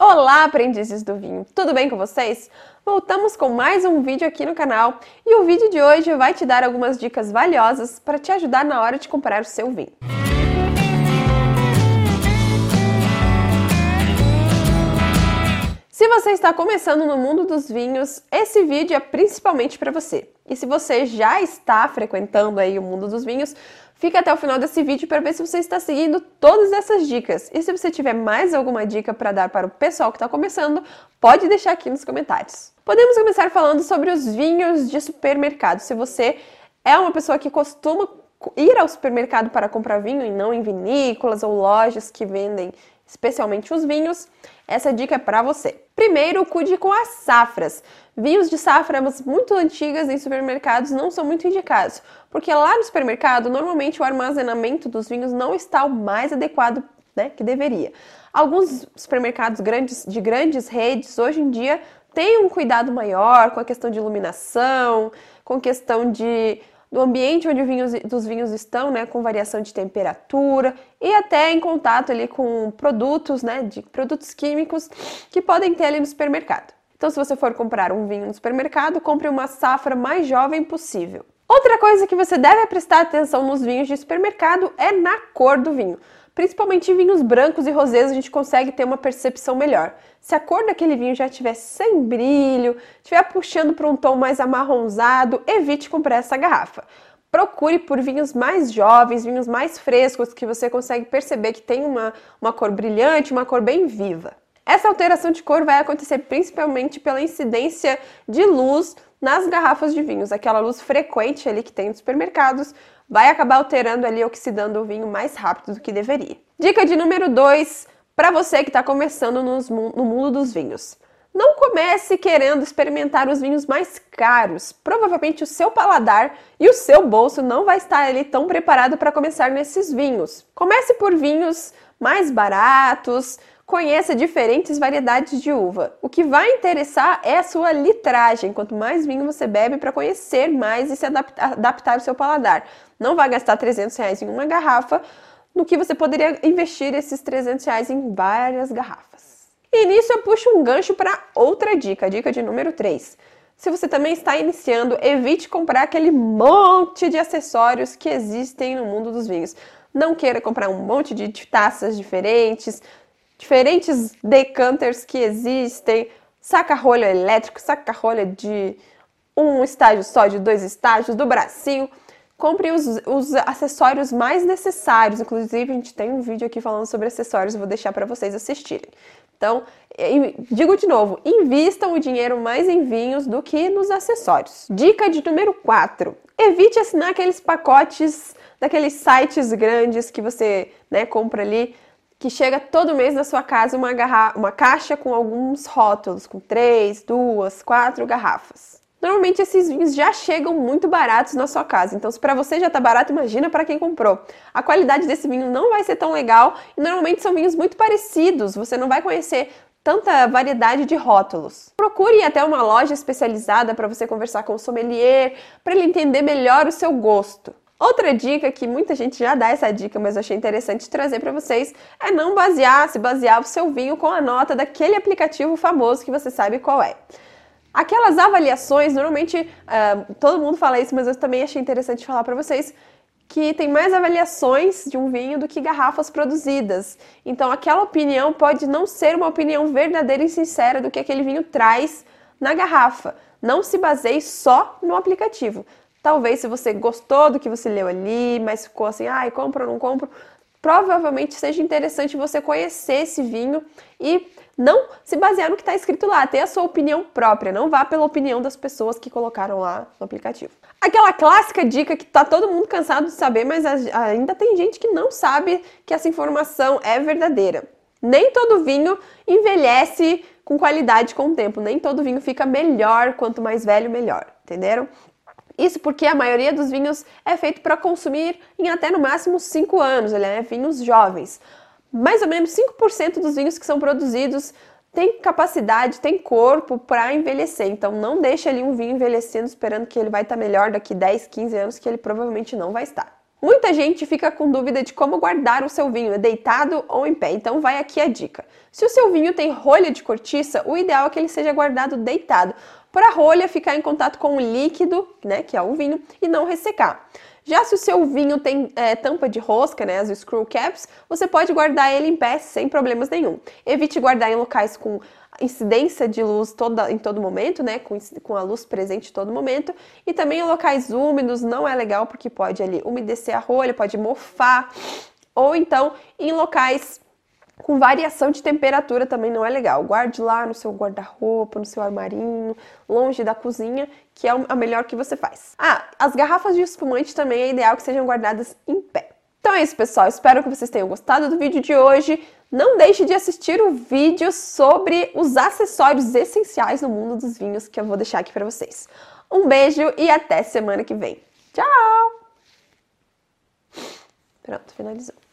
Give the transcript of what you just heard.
Olá, aprendizes do vinho! Tudo bem com vocês? Voltamos com mais um vídeo aqui no canal e o vídeo de hoje vai te dar algumas dicas valiosas para te ajudar na hora de comprar o seu vinho. Se você está começando no mundo dos vinhos, esse vídeo é principalmente para você. E se você já está frequentando aí o mundo dos vinhos, fica até o final desse vídeo para ver se você está seguindo todas essas dicas. E se você tiver mais alguma dica para dar para o pessoal que está começando, pode deixar aqui nos comentários. Podemos começar falando sobre os vinhos de supermercado. Se você é uma pessoa que costuma ir ao supermercado para comprar vinho e não em vinícolas ou lojas que vendem especialmente os vinhos, essa dica é para você. Primeiro, cuide com as safras. Vinhos de safras muito antigas em supermercados não são muito indicados, porque lá no supermercado, normalmente o armazenamento dos vinhos não está o mais adequado né, que deveria. Alguns supermercados grandes, de grandes redes hoje em dia têm um cuidado maior com a questão de iluminação, com questão de do ambiente onde vinhos, dos vinhos estão, né, com variação de temperatura e até em contato ali com produtos, né, de produtos químicos que podem ter ali no supermercado. Então, se você for comprar um vinho no supermercado, compre uma safra mais jovem possível. Outra coisa que você deve prestar atenção nos vinhos de supermercado é na cor do vinho. Principalmente em vinhos brancos e rosés a gente consegue ter uma percepção melhor. Se a cor daquele vinho já estiver sem brilho, estiver puxando para um tom mais amarronzado, evite comprar essa garrafa. Procure por vinhos mais jovens, vinhos mais frescos, que você consegue perceber que tem uma, uma cor brilhante, uma cor bem viva. Essa alteração de cor vai acontecer principalmente pela incidência de luz nas garrafas de vinhos, aquela luz frequente ali que tem nos supermercados, vai acabar alterando ali, oxidando o vinho mais rápido do que deveria. Dica de número 2 para você que está começando nos, no mundo dos vinhos. Não comece querendo experimentar os vinhos mais caros. Provavelmente o seu paladar e o seu bolso não vai estar ali tão preparado para começar nesses vinhos. Comece por vinhos mais baratos, conheça diferentes variedades de uva. O que vai interessar é a sua litragem. Quanto mais vinho você bebe para conhecer mais e se adaptar, adaptar ao seu paladar. Não vai gastar 300 reais em uma garrafa, no que você poderia investir esses 300 reais em várias garrafas. E nisso eu puxo um gancho para outra dica, dica de número 3. Se você também está iniciando, evite comprar aquele monte de acessórios que existem no mundo dos vinhos. Não queira comprar um monte de taças diferentes, diferentes decanters que existem, saca-rolha elétrico, saca-rolha de um estágio só, de dois estágios, do bracinho. Compre os, os, acessórios mais necessários. Inclusive, a gente tem um vídeo aqui falando sobre acessórios, vou deixar para vocês assistirem. Então, digo de novo, invistam o dinheiro mais em vinhos do que nos acessórios. Dica de número 4. Evite assinar aqueles pacotes daqueles sites grandes que você né, compra ali que chega todo mês na sua casa uma, uma caixa com alguns rótulos, com três, duas, quatro garrafas. Normalmente esses vinhos já chegam muito baratos na sua casa, então se para você já tá barato, imagina para quem comprou. A qualidade desse vinho não vai ser tão legal e normalmente são vinhos muito parecidos, você não vai conhecer tanta variedade de rótulos. Procure até uma loja especializada para você conversar com o sommelier, para ele entender melhor o seu gosto. Outra dica que muita gente já dá essa dica, mas eu achei interessante trazer para vocês, é não basear, se basear o seu vinho com a nota daquele aplicativo famoso que você sabe qual é. Aquelas avaliações, normalmente uh, todo mundo fala isso, mas eu também achei interessante falar para vocês que tem mais avaliações de um vinho do que garrafas produzidas. Então, aquela opinião pode não ser uma opinião verdadeira e sincera do que aquele vinho traz na garrafa. Não se baseie só no aplicativo. Talvez se você gostou do que você leu ali, mas ficou assim, ai, compro ou não compro, provavelmente seja interessante você conhecer esse vinho e não se basear no que está escrito lá, ter a sua opinião própria, não vá pela opinião das pessoas que colocaram lá no aplicativo. Aquela clássica dica que tá todo mundo cansado de saber, mas ainda tem gente que não sabe que essa informação é verdadeira. Nem todo vinho envelhece com qualidade com o tempo, nem todo vinho fica melhor, quanto mais velho, melhor, entenderam? Isso porque a maioria dos vinhos é feito para consumir em até no máximo 5 anos, ele é vinhos jovens. Mais ou menos 5% dos vinhos que são produzidos têm capacidade, têm corpo para envelhecer. Então não deixe ali um vinho envelhecendo esperando que ele vai estar tá melhor daqui 10, 15 anos, que ele provavelmente não vai estar. Muita gente fica com dúvida de como guardar o seu vinho, deitado ou em pé. Então vai aqui a dica. Se o seu vinho tem rolha de cortiça, o ideal é que ele seja guardado deitado, para a rolha ficar em contato com o líquido, né, que é o vinho, e não ressecar. Já se o seu vinho tem é, tampa de rosca, né, as screw caps, você pode guardar ele em pé sem problemas nenhum. Evite guardar em locais com incidência de luz toda, em todo momento, né, com, com a luz presente em todo momento, e também em locais úmidos não é legal porque pode ali umedecer a rolha, pode mofar, ou então em locais com variação de temperatura também não é legal. Guarde lá no seu guarda-roupa, no seu armarinho, longe da cozinha, que é a melhor que você faz. Ah, as garrafas de espumante também é ideal que sejam guardadas em pé. Então é isso, pessoal. Espero que vocês tenham gostado do vídeo de hoje. Não deixe de assistir o vídeo sobre os acessórios essenciais no mundo dos vinhos que eu vou deixar aqui para vocês. Um beijo e até semana que vem. Tchau! Pronto, finalizou.